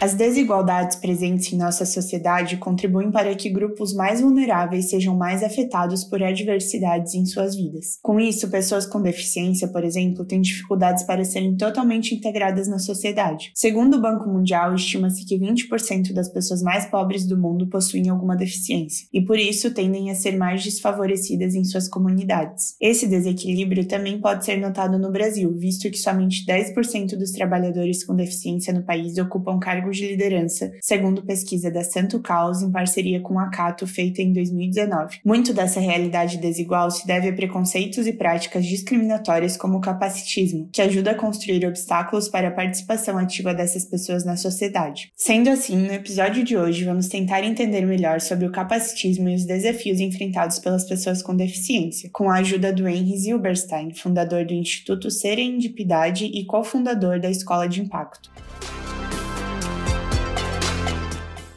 As desigualdades presentes em nossa sociedade contribuem para que grupos mais vulneráveis sejam mais afetados por adversidades em suas vidas. Com isso, pessoas com deficiência, por exemplo, têm dificuldades para serem totalmente integradas na sociedade. Segundo o Banco Mundial, estima-se que 20% das pessoas mais pobres do mundo possuem alguma deficiência e, por isso, tendem a ser mais desfavorecidas em suas comunidades. Esse desequilíbrio também pode ser notado no Brasil, visto que somente 10% dos trabalhadores com deficiência no país ocupam cargos de liderança, segundo pesquisa da Santo Caos em parceria com a Cato feita em 2019. Muito dessa realidade desigual se deve a preconceitos e práticas discriminatórias como o capacitismo, que ajuda a construir obstáculos para a participação ativa dessas pessoas na sociedade. Sendo assim, no episódio de hoje vamos tentar entender melhor sobre o capacitismo e os desafios enfrentados pelas pessoas com deficiência, com a ajuda do Henry Zilberstein, fundador do Instituto Serendipidade e cofundador da Escola de Impacto.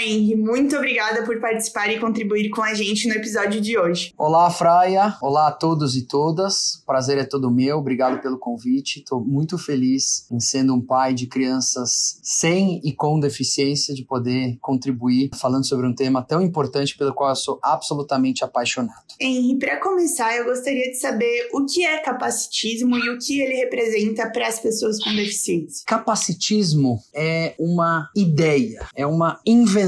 Henry. Muito obrigada por participar e contribuir com a gente no episódio de hoje. Olá, Fraia. Olá a todos e todas. Prazer é todo meu. Obrigado pelo convite. Estou muito feliz em sendo um pai de crianças sem e com deficiência de poder contribuir falando sobre um tema tão importante pelo qual eu sou absolutamente apaixonado. Henry, para começar, eu gostaria de saber o que é capacitismo e o que ele representa para as pessoas com deficiência. Capacitismo é uma ideia, é uma invenção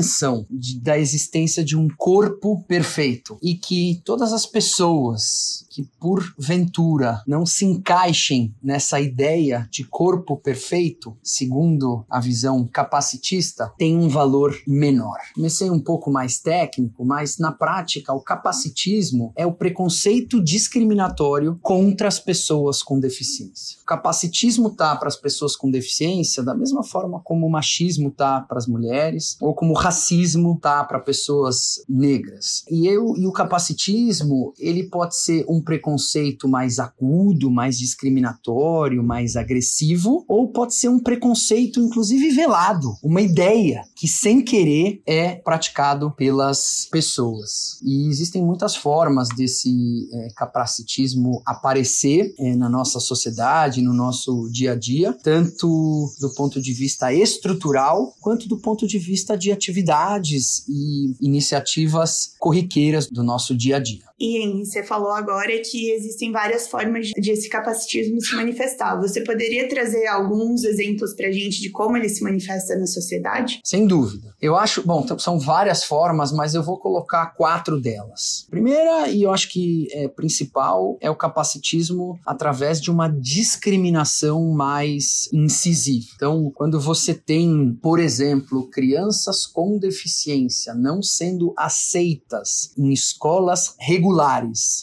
de, da existência de um corpo perfeito e que todas as pessoas que porventura não se encaixem nessa ideia de corpo perfeito, segundo a visão capacitista, tem um valor menor. Comecei um pouco mais técnico, mas na prática o capacitismo é o preconceito discriminatório contra as pessoas com deficiência. O capacitismo tá para as pessoas com deficiência da mesma forma como o machismo tá para as mulheres ou como o racismo tá para pessoas negras. E eu e o capacitismo, ele pode ser um preconceito mais agudo, mais discriminatório, mais agressivo, ou pode ser um preconceito inclusive velado, uma ideia que sem querer é praticado pelas pessoas. E existem muitas formas desse é, capacitismo aparecer é, na nossa sociedade, no nosso dia a dia, tanto do ponto de vista estrutural quanto do ponto de vista de atividades e iniciativas corriqueiras do nosso dia a dia. E você falou agora que existem várias formas de esse capacitismo se manifestar. Você poderia trazer alguns exemplos para a gente de como ele se manifesta na sociedade? Sem dúvida. Eu acho, bom, são várias formas, mas eu vou colocar quatro delas. Primeira, e eu acho que é principal, é o capacitismo através de uma discriminação mais incisiva. Então, quando você tem, por exemplo, crianças com deficiência não sendo aceitas em escolas regulares,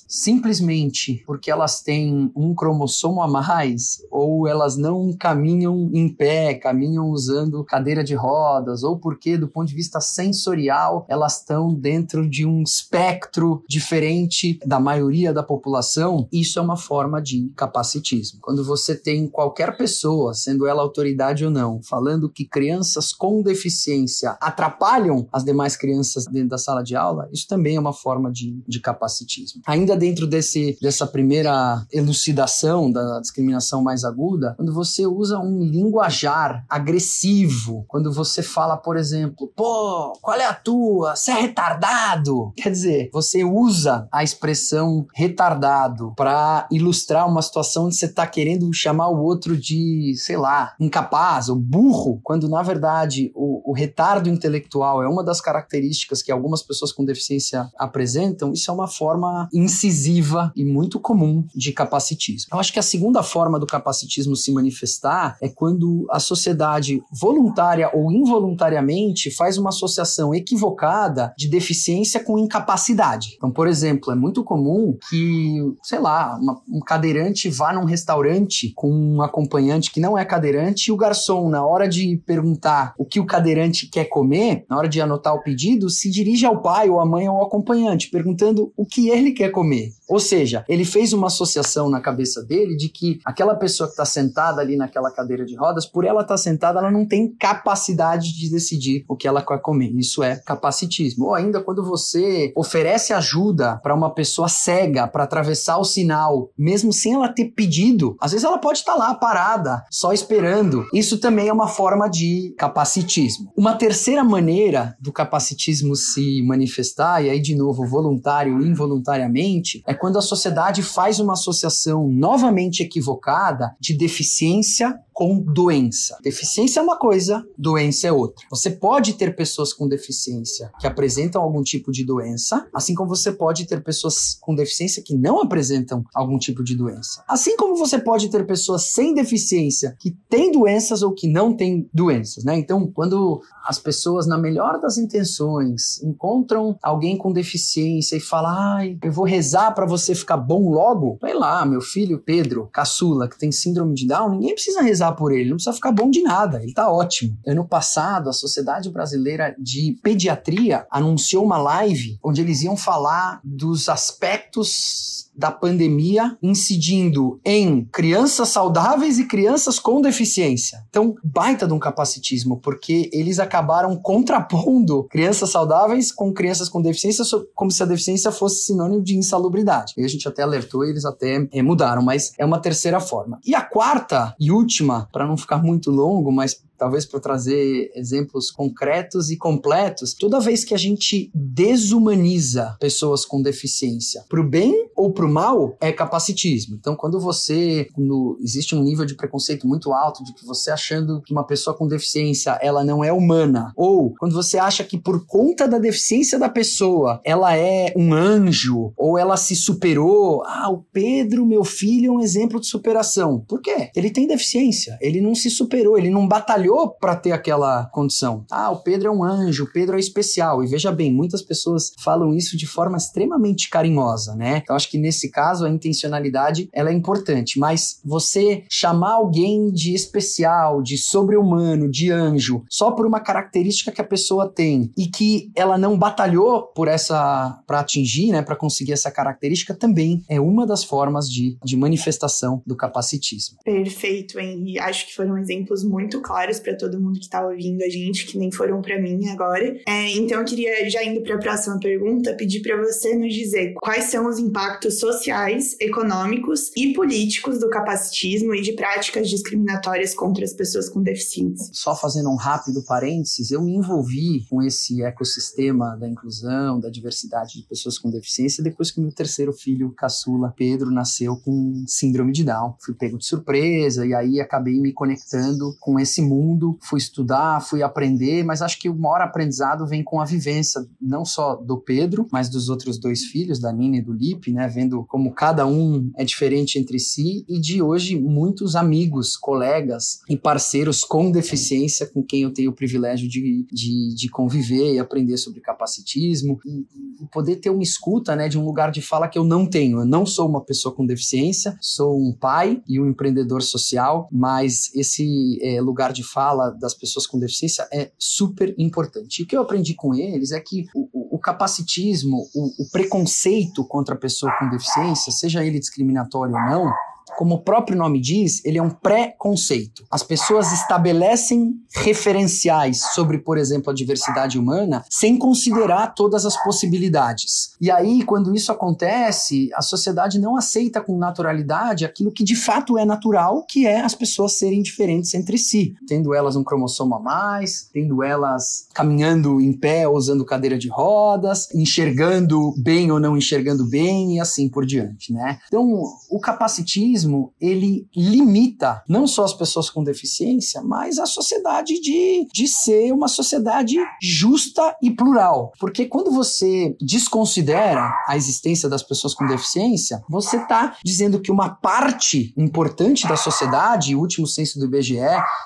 simplesmente porque elas têm um cromossomo a mais, ou elas não caminham em pé, caminham usando cadeira de rodas, ou porque, do ponto de vista sensorial, elas estão dentro de um espectro diferente da maioria da população, isso é uma forma de capacitismo. Quando você tem qualquer pessoa, sendo ela autoridade ou não, falando que crianças com deficiência atrapalham as demais crianças dentro da sala de aula, isso também é uma forma de, de capacitismo capacitismo. Ainda dentro desse, dessa primeira elucidação da discriminação mais aguda, quando você usa um linguajar agressivo, quando você fala, por exemplo, pô, qual é a tua? Você é retardado? Quer dizer, você usa a expressão retardado para ilustrar uma situação onde você está querendo chamar o outro de, sei lá, incapaz ou burro, quando na verdade o, o retardo intelectual é uma das características que algumas pessoas com deficiência apresentam, isso é uma forma incisiva e muito comum de capacitismo. Eu acho que a segunda forma do capacitismo se manifestar é quando a sociedade voluntária ou involuntariamente faz uma associação equivocada de deficiência com incapacidade. Então, por exemplo, é muito comum que, sei lá, uma, um cadeirante vá num restaurante com um acompanhante que não é cadeirante e o garçom, na hora de perguntar o que o cadeirante quer comer, na hora de anotar o pedido, se dirige ao pai ou à mãe ou ao acompanhante, perguntando o que ele quer comer. Ou seja, ele fez uma associação na cabeça dele de que aquela pessoa que está sentada ali naquela cadeira de rodas, por ela estar tá sentada, ela não tem capacidade de decidir o que ela quer comer. Isso é capacitismo. Ou ainda quando você oferece ajuda para uma pessoa cega para atravessar o sinal, mesmo sem ela ter pedido, às vezes ela pode estar tá lá parada, só esperando. Isso também é uma forma de capacitismo. Uma terceira maneira do capacitismo se manifestar, e aí de novo voluntário e involuntariamente, é quando a sociedade faz uma associação novamente equivocada de deficiência com doença. Deficiência é uma coisa, doença é outra. Você pode ter pessoas com deficiência que apresentam algum tipo de doença, assim como você pode ter pessoas com deficiência que não apresentam algum tipo de doença. Assim como você pode ter pessoas sem deficiência que têm doenças ou que não têm doenças, né? Então, quando as pessoas, na melhor das intenções, encontram alguém com deficiência e falam, ai, eu vou rezar para você ficar bom logo, vai lá, meu filho Pedro, caçula, que tem síndrome de Down, ninguém precisa rezar rezar por ele, não precisa ficar bom de nada, ele tá ótimo. Ano passado, a Sociedade Brasileira de Pediatria anunciou uma live onde eles iam falar dos aspectos da pandemia incidindo em crianças saudáveis e crianças com deficiência. Então, baita de um capacitismo, porque eles acabaram contrapondo crianças saudáveis com crianças com deficiência, como se a deficiência fosse sinônimo de insalubridade. E a gente até alertou eles até é, mudaram, mas é uma terceira forma. E a quarta e última, para não ficar muito longo, mas talvez para trazer exemplos concretos e completos, toda vez que a gente desumaniza pessoas com deficiência para o bem ou para o mal, é capacitismo. Então, quando você, quando existe um nível de preconceito muito alto de que você achando que uma pessoa com deficiência ela não é humana, ou quando você acha que por conta da deficiência da pessoa ela é um anjo ou ela se superou, ah, o Pedro, meu filho, é um exemplo de superação. Por quê? Ele tem deficiência, ele não se superou, ele não batalhou para ter aquela condição. Ah, o Pedro é um anjo, o Pedro é especial. E veja bem, muitas pessoas falam isso de forma extremamente carinhosa, né? Então acho que nesse caso a intencionalidade ela é importante, mas você chamar alguém de especial, de sobre-humano, de anjo, só por uma característica que a pessoa tem e que ela não batalhou por essa para atingir, né, para conseguir essa característica também é uma das formas de, de manifestação do capacitismo. Perfeito, Henry. Acho que foram exemplos muito claros para todo mundo que está ouvindo a gente, que nem foram para mim agora. É, então eu queria, já indo para a próxima pergunta, pedir para você nos dizer quais são os impactos sociais, econômicos e políticos do capacitismo e de práticas discriminatórias contra as pessoas com deficiência. Só fazendo um rápido parênteses, eu me envolvi com esse ecossistema da inclusão, da diversidade de pessoas com deficiência depois que meu terceiro filho, caçula, Pedro, nasceu com síndrome de Down. Fui pego de surpresa e aí acabei me conectando com esse mundo, fui estudar, fui aprender, mas acho que o maior aprendizado vem com a vivência, não só do Pedro, mas dos outros dois filhos, da Nina e do Lipe, né? Vendo como cada um é diferente entre si e de hoje muitos amigos, colegas e parceiros com deficiência com quem eu tenho o privilégio de, de, de conviver e aprender sobre capacitismo e, e poder ter uma escuta, né? De um lugar de fala que eu não tenho. Eu não sou uma pessoa com deficiência, sou um pai e um empreendedor social, mas esse é, lugar de fala das pessoas com deficiência é super importante. E o que eu aprendi com eles é que o capacitismo, o, o preconceito contra a pessoa com deficiência, seja ele discriminatório ou não, como o próprio nome diz, ele é um pré-conceito. As pessoas estabelecem referenciais sobre, por exemplo, a diversidade humana sem considerar todas as possibilidades. E aí, quando isso acontece, a sociedade não aceita com naturalidade aquilo que de fato é natural, que é as pessoas serem diferentes entre si, tendo elas um cromossomo a mais, tendo elas caminhando em pé ou usando cadeira de rodas, enxergando bem ou não enxergando bem e assim por diante, né? Então, o capacitismo, ele limita não só as pessoas com deficiência, mas a sociedade de, de ser uma sociedade justa e plural. Porque quando você desconsidera a existência das pessoas com deficiência, você está dizendo que uma parte importante da sociedade, o último censo do IBGE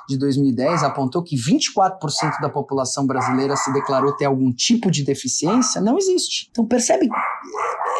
de 2010 apontou que 24% da população brasileira se declarou ter algum tipo de deficiência, não existe. Então percebe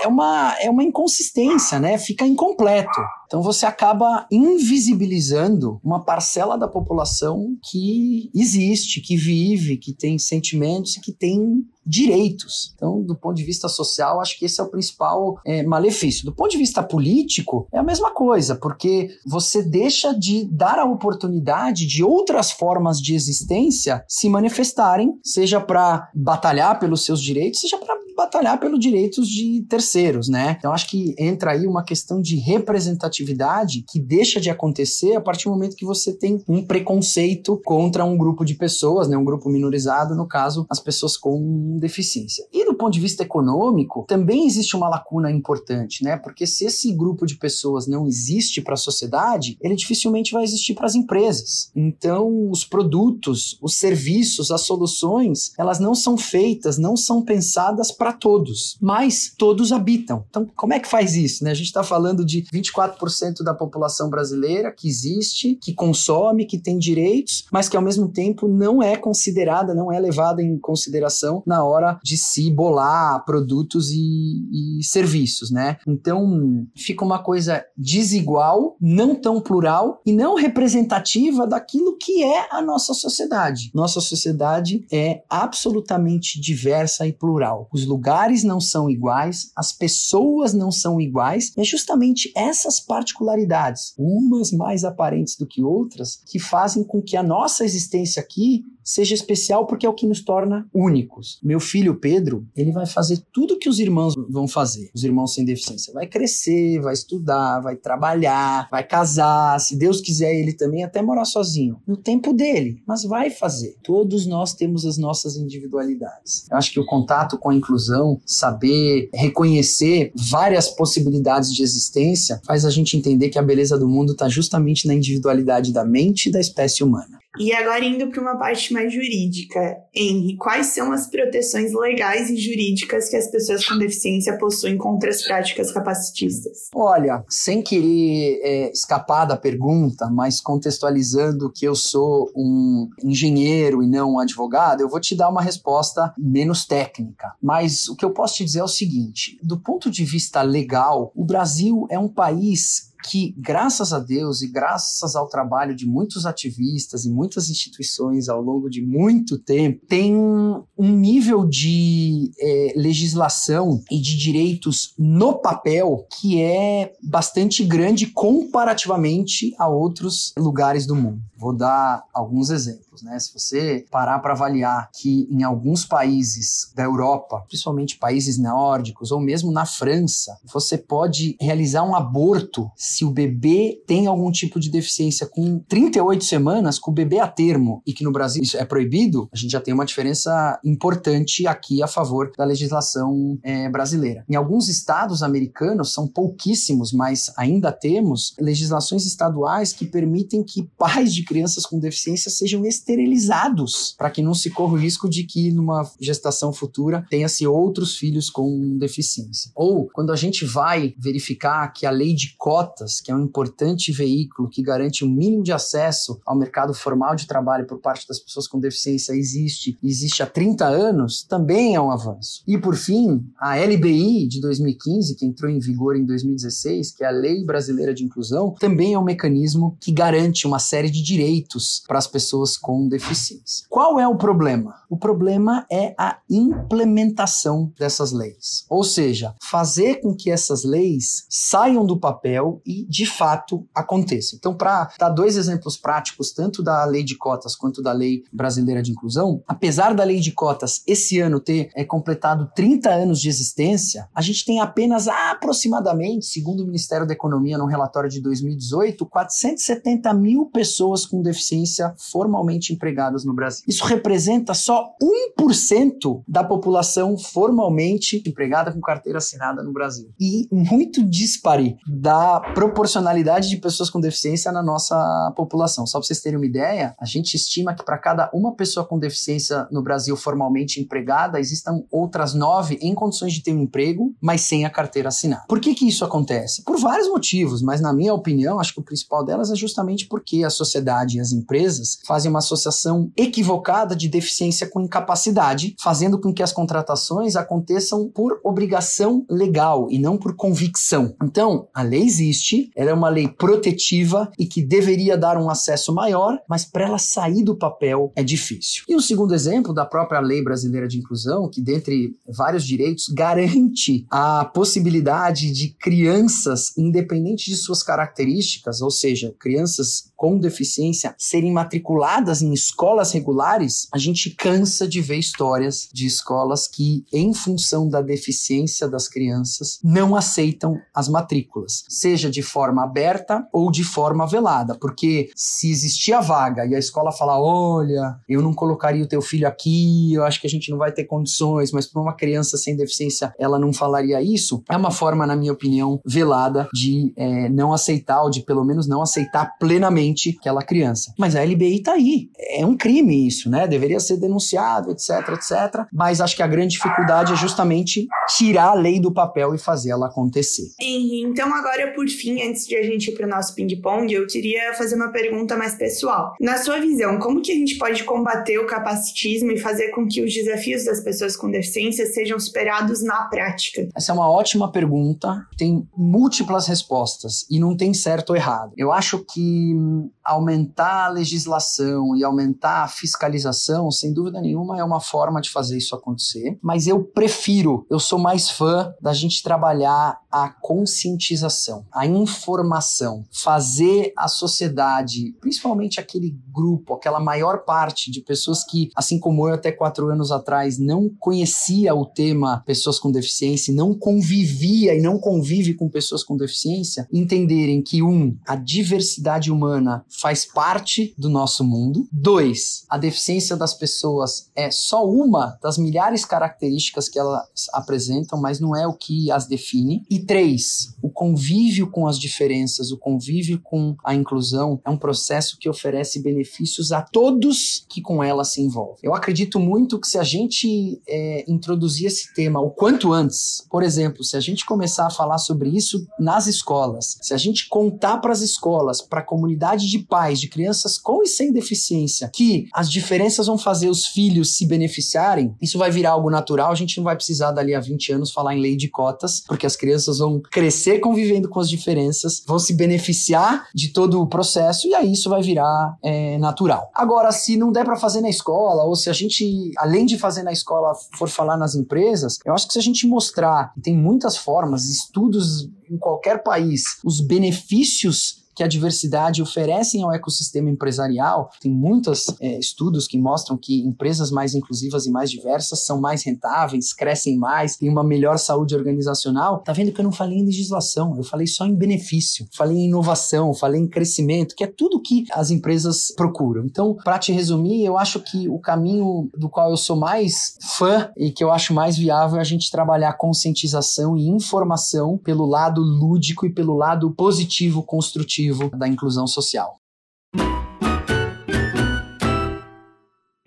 é uma, é uma inconsistência, né? Fica incompleto. Então você acaba invisibilizando uma parcela da população que existe, que vive, que tem sentimentos e que tem direitos. Então, do ponto de vista social, acho que esse é o principal é, malefício. Do ponto de vista político, é a mesma coisa, porque você deixa de dar a oportunidade de outras formas de existência se manifestarem, seja para batalhar pelos seus direitos, seja para batalhar pelos direitos de terceiros, né? Então acho que entra aí uma questão de representatividade que deixa de acontecer a partir do momento que você tem um preconceito contra um grupo de pessoas, né? Um grupo minorizado, no caso, as pessoas com deficiência. E do ponto de vista econômico, também existe uma lacuna importante, né? Porque se esse grupo de pessoas não existe para a sociedade, ele dificilmente vai existir para as empresas. Então, os produtos, os serviços, as soluções, elas não são feitas, não são pensadas para todos, mas todos habitam. Então, como é que faz isso? Né? A gente está falando de 24% da população brasileira que existe, que consome, que tem direitos, mas que ao mesmo tempo não é considerada, não é levada em consideração na hora de se bolar produtos e, e serviços, né? Então, fica uma coisa desigual, não tão plural e não representativa daquilo que é a nossa sociedade. Nossa sociedade é absolutamente diversa e plural. Os lugares não são iguais, as pessoas não são iguais, é justamente essas particularidades, umas mais aparentes do que outras, que fazem com que a nossa existência aqui seja especial porque é o que nos torna únicos. Meu filho Pedro, ele vai fazer tudo que os irmãos vão fazer, os irmãos sem deficiência. Vai crescer, vai estudar, vai trabalhar, vai casar, se Deus quiser, ele também até morar sozinho, no tempo dele, mas vai fazer. Todos nós temos as nossas individualidades. Eu acho que o contato com a inclusão, saber reconhecer várias possibilidades de existência, faz a gente entender que a beleza do mundo está justamente na individualidade da mente e da espécie humana. E agora indo para uma parte mais jurídica, Henry, quais são as proteções legais e jurídicas que as pessoas com deficiência possuem contra as práticas capacitistas? Olha, sem querer é, escapar da pergunta, mas contextualizando que eu sou um engenheiro e não um advogado, eu vou te dar uma resposta menos técnica. Mas o que eu posso te dizer é o seguinte: do ponto de vista legal, o Brasil é um país que, graças a Deus e graças ao trabalho de muitos ativistas e muitas instituições ao longo de muito tempo, tem um nível de é, legislação e de direitos no papel que é bastante grande comparativamente a outros lugares do mundo. Vou dar alguns exemplos. Né? Se você parar para avaliar que em alguns países da Europa, principalmente países nórdicos ou mesmo na França, você pode realizar um aborto se o bebê tem algum tipo de deficiência com 38 semanas, com o bebê a termo, e que no Brasil isso é proibido, a gente já tem uma diferença importante aqui a favor da legislação é, brasileira. Em alguns estados americanos, são pouquíssimos, mas ainda temos legislações estaduais que permitem que pais de crianças com deficiência sejam esterilizados, para que não se corra o risco de que numa gestação futura tenha-se outros filhos com deficiência. Ou quando a gente vai verificar que a lei de cotas, que é um importante veículo que garante o um mínimo de acesso ao mercado formal de trabalho por parte das pessoas com deficiência, existe, existe há 30 anos, também é um avanço. E por fim, a LBI de 2015, que entrou em vigor em 2016, que é a Lei Brasileira de Inclusão, também é um mecanismo que garante uma série de direitos direitos para as pessoas com deficiência. Qual é o problema? O problema é a implementação dessas leis, ou seja, fazer com que essas leis saiam do papel e de fato aconteçam. Então, para dar dois exemplos práticos, tanto da lei de cotas quanto da lei brasileira de inclusão, apesar da lei de cotas esse ano ter é, completado 30 anos de existência, a gente tem apenas aproximadamente, segundo o Ministério da Economia, no relatório de 2018, 470 mil pessoas com deficiência formalmente empregadas no Brasil. Isso representa só 1% da população formalmente empregada com carteira assinada no Brasil. E muito dispare da proporcionalidade de pessoas com deficiência na nossa população. Só para vocês terem uma ideia, a gente estima que para cada uma pessoa com deficiência no Brasil formalmente empregada, existam outras nove em condições de ter um emprego, mas sem a carteira assinada. Por que, que isso acontece? Por vários motivos, mas na minha opinião, acho que o principal delas é justamente porque a sociedade e as empresas fazem uma associação equivocada de deficiência com incapacidade, fazendo com que as contratações aconteçam por obrigação legal e não por convicção. Então, a lei existe, ela é uma lei protetiva e que deveria dar um acesso maior, mas para ela sair do papel é difícil. E um segundo exemplo da própria lei brasileira de inclusão, que dentre vários direitos garante a possibilidade de crianças, independente de suas características, ou seja, crianças com deficiência serem matriculadas em escolas regulares, a gente cansa de ver histórias de escolas que, em função da deficiência das crianças, não aceitam as matrículas, seja de forma aberta ou de forma velada, porque se existir a vaga e a escola falar, olha, eu não colocaria o teu filho aqui, eu acho que a gente não vai ter condições, mas para uma criança sem deficiência ela não falaria isso, é uma forma, na minha opinião, velada de é, não aceitar, ou de pelo menos não aceitar plenamente aquela criança. Mas a LBI tá aí. É um crime isso, né? Deveria ser denunciado, etc, etc. Mas acho que a grande dificuldade é justamente tirar a lei do papel e fazer ela acontecer. Henry, então agora por fim, antes de a gente ir para o nosso ping-pong, eu queria fazer uma pergunta mais pessoal. Na sua visão, como que a gente pode combater o capacitismo e fazer com que os desafios das pessoas com deficiência sejam superados na prática? Essa é uma ótima pergunta, tem múltiplas respostas e não tem certo ou errado. Eu acho que aumentar a legislação e aumentar a fiscalização, sem dúvida nenhuma, é uma forma de fazer isso acontecer. Mas eu prefiro, eu sou mais fã da gente trabalhar a conscientização, a informação, fazer a sociedade, principalmente aquele grupo, aquela maior parte de pessoas que, assim como eu até quatro anos atrás, não conhecia o tema pessoas com deficiência, não convivia e não convive com pessoas com deficiência, entenderem que, um, a diversidade humana faz parte do nosso mundo. Dois, a deficiência das pessoas é só uma das milhares de características que elas apresentam, mas não é o que as define. E três, o convívio com as diferenças, o convívio com a inclusão é um processo que oferece benefícios a todos que com ela se envolvem. Eu acredito muito que se a gente é, introduzir esse tema o quanto antes, por exemplo, se a gente começar a falar sobre isso nas escolas, se a gente contar para as escolas, para a comunidade de pais, de crianças com e sem deficiência, que as diferenças vão fazer os filhos se beneficiarem, isso vai virar algo natural, a gente não vai precisar dali a 20 anos falar em lei de cotas, porque as crianças vão crescer convivendo com as diferenças, vão se beneficiar de todo o processo e aí isso vai virar é, natural. Agora, se não der para fazer na escola, ou se a gente, além de fazer na escola, for falar nas empresas, eu acho que se a gente mostrar, tem muitas formas, estudos em qualquer país, os benefícios que a diversidade oferecem ao ecossistema empresarial. Tem muitos é, estudos que mostram que empresas mais inclusivas e mais diversas são mais rentáveis, crescem mais, têm uma melhor saúde organizacional. Tá vendo que eu não falei em legislação, eu falei só em benefício, falei em inovação, falei em crescimento, que é tudo que as empresas procuram. Então, para te resumir, eu acho que o caminho do qual eu sou mais fã e que eu acho mais viável é a gente trabalhar conscientização e informação pelo lado lúdico e pelo lado positivo, construtivo da inclusão social.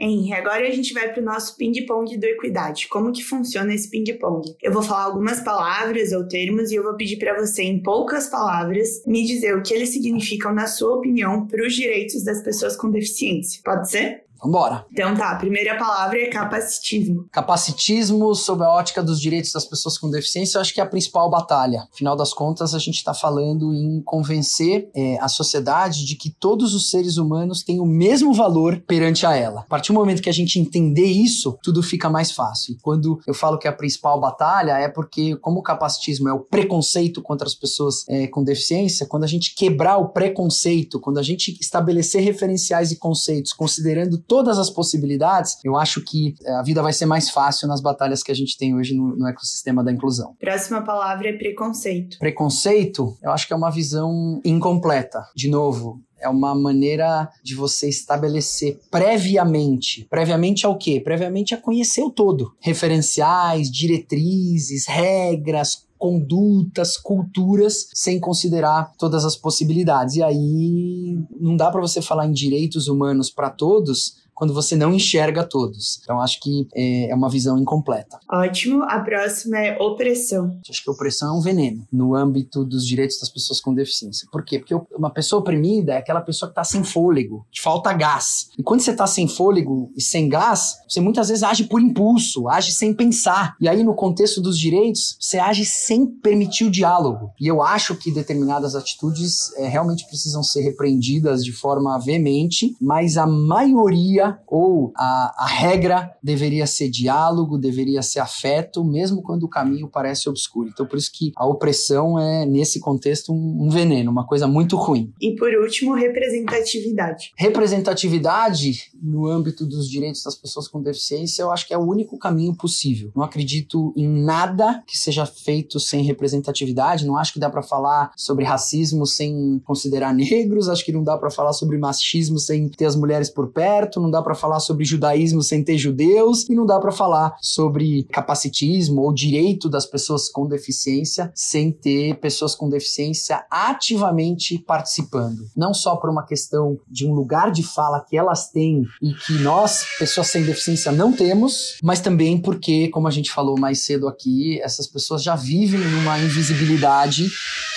Henry, agora a gente vai para o nosso ping-pong do Equidade. Como que funciona esse ping-pong? Eu vou falar algumas palavras ou termos e eu vou pedir para você, em poucas palavras, me dizer o que eles significam, na sua opinião, para os direitos das pessoas com deficiência. Pode ser? Vambora. Então tá, a primeira palavra é capacitismo. Capacitismo sob a ótica dos direitos das pessoas com deficiência, eu acho que é a principal batalha. Afinal das contas, a gente está falando em convencer é, a sociedade de que todos os seres humanos têm o mesmo valor perante a ela. A partir do momento que a gente entender isso, tudo fica mais fácil. E quando eu falo que é a principal batalha, é porque, como o capacitismo é o preconceito contra as pessoas é, com deficiência, quando a gente quebrar o preconceito, quando a gente estabelecer referenciais e conceitos considerando todas as possibilidades, eu acho que é, a vida vai ser mais fácil nas batalhas que a gente tem hoje no, no ecossistema da inclusão. Próxima palavra é preconceito. Preconceito, eu acho que é uma visão incompleta. De novo, é uma maneira de você estabelecer previamente. Previamente ao quê? Previamente a conhecer o todo. Referenciais, diretrizes, regras, condutas, culturas, sem considerar todas as possibilidades. E aí não dá para você falar em direitos humanos para todos quando você não enxerga todos. Então, acho que é, é uma visão incompleta. Ótimo. A próxima é opressão. Acho que opressão é um veneno no âmbito dos direitos das pessoas com deficiência. Por quê? Porque uma pessoa oprimida é aquela pessoa que está sem fôlego, que falta gás. E quando você está sem fôlego e sem gás, você muitas vezes age por impulso, age sem pensar. E aí, no contexto dos direitos, você age sem permitir o diálogo. E eu acho que determinadas atitudes é, realmente precisam ser repreendidas de forma veemente, mas a maioria ou a, a regra deveria ser diálogo, deveria ser afeto, mesmo quando o caminho parece obscuro. Então, por isso que a opressão é, nesse contexto, um, um veneno, uma coisa muito ruim. E por último, representatividade. Representatividade no âmbito dos direitos das pessoas com deficiência, eu acho que é o único caminho possível. Não acredito em nada que seja feito sem representatividade. Não acho que dá para falar sobre racismo sem considerar negros. Acho que não dá para falar sobre machismo sem ter as mulheres por perto. Não dá para falar sobre judaísmo sem ter judeus e não dá para falar sobre capacitismo ou direito das pessoas com deficiência sem ter pessoas com deficiência ativamente participando. Não só por uma questão de um lugar de fala que elas têm e que nós, pessoas sem deficiência, não temos, mas também porque, como a gente falou mais cedo aqui, essas pessoas já vivem numa invisibilidade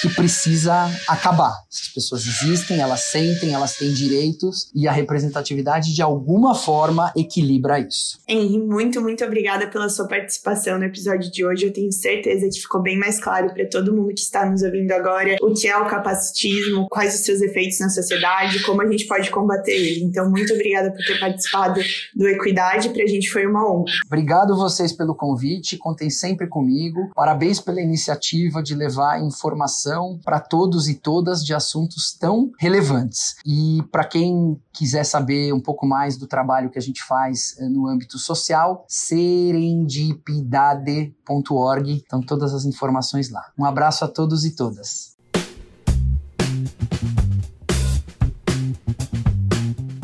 que precisa acabar. Essas pessoas existem, elas sentem, elas têm direitos e a representatividade de algum alguma forma equilibra isso. Henri, muito, muito obrigada pela sua participação no episódio de hoje. Eu tenho certeza que ficou bem mais claro para todo mundo que está nos ouvindo agora o que é o capacitismo, quais os seus efeitos na sociedade, como a gente pode combater ele. Então, muito obrigada por ter participado do Equidade. Para a gente foi uma honra. Obrigado vocês pelo convite. Contem sempre comigo. Parabéns pela iniciativa de levar informação para todos e todas de assuntos tão relevantes. E para quem quiser saber um pouco mais do trabalho que a gente faz eh, no âmbito social, serendipidade.org, estão todas as informações lá. Um abraço a todos e todas.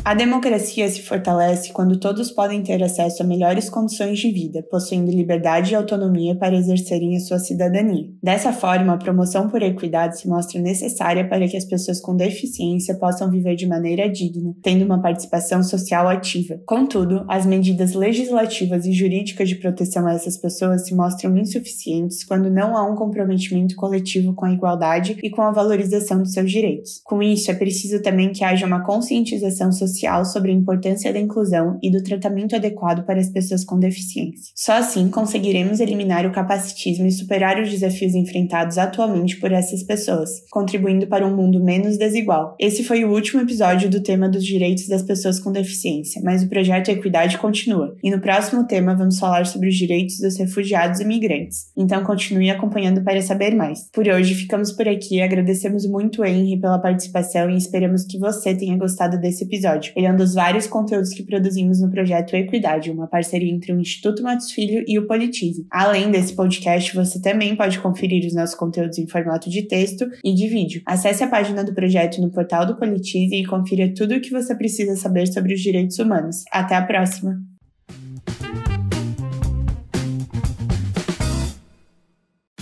A democracia se fortalece quando todos podem ter acesso a melhores condições de vida, possuindo liberdade e autonomia para exercerem a sua cidadania. Dessa forma, a promoção por equidade se mostra necessária para que as pessoas com deficiência possam viver de maneira digna, tendo uma participação social ativa. Contudo, as medidas legislativas e jurídicas de proteção a essas pessoas se mostram insuficientes quando não há um comprometimento coletivo com a igualdade e com a valorização dos seus direitos. Com isso, é preciso também que haja uma conscientização social social sobre a importância da inclusão e do tratamento adequado para as pessoas com deficiência. Só assim conseguiremos eliminar o capacitismo e superar os desafios enfrentados atualmente por essas pessoas, contribuindo para um mundo menos desigual. Esse foi o último episódio do tema dos direitos das pessoas com deficiência, mas o projeto Equidade continua. E no próximo tema vamos falar sobre os direitos dos refugiados e migrantes. Então continue acompanhando para saber mais. Por hoje ficamos por aqui, agradecemos muito Henry pela participação e esperamos que você tenha gostado desse episódio episódio. Ele é um dos vários conteúdos que produzimos no projeto Equidade, uma parceria entre o Instituto Matos Filho e o Politize. Além desse podcast, você também pode conferir os nossos conteúdos em formato de texto e de vídeo. Acesse a página do projeto no portal do Politize e confira tudo o que você precisa saber sobre os direitos humanos. Até a próxima!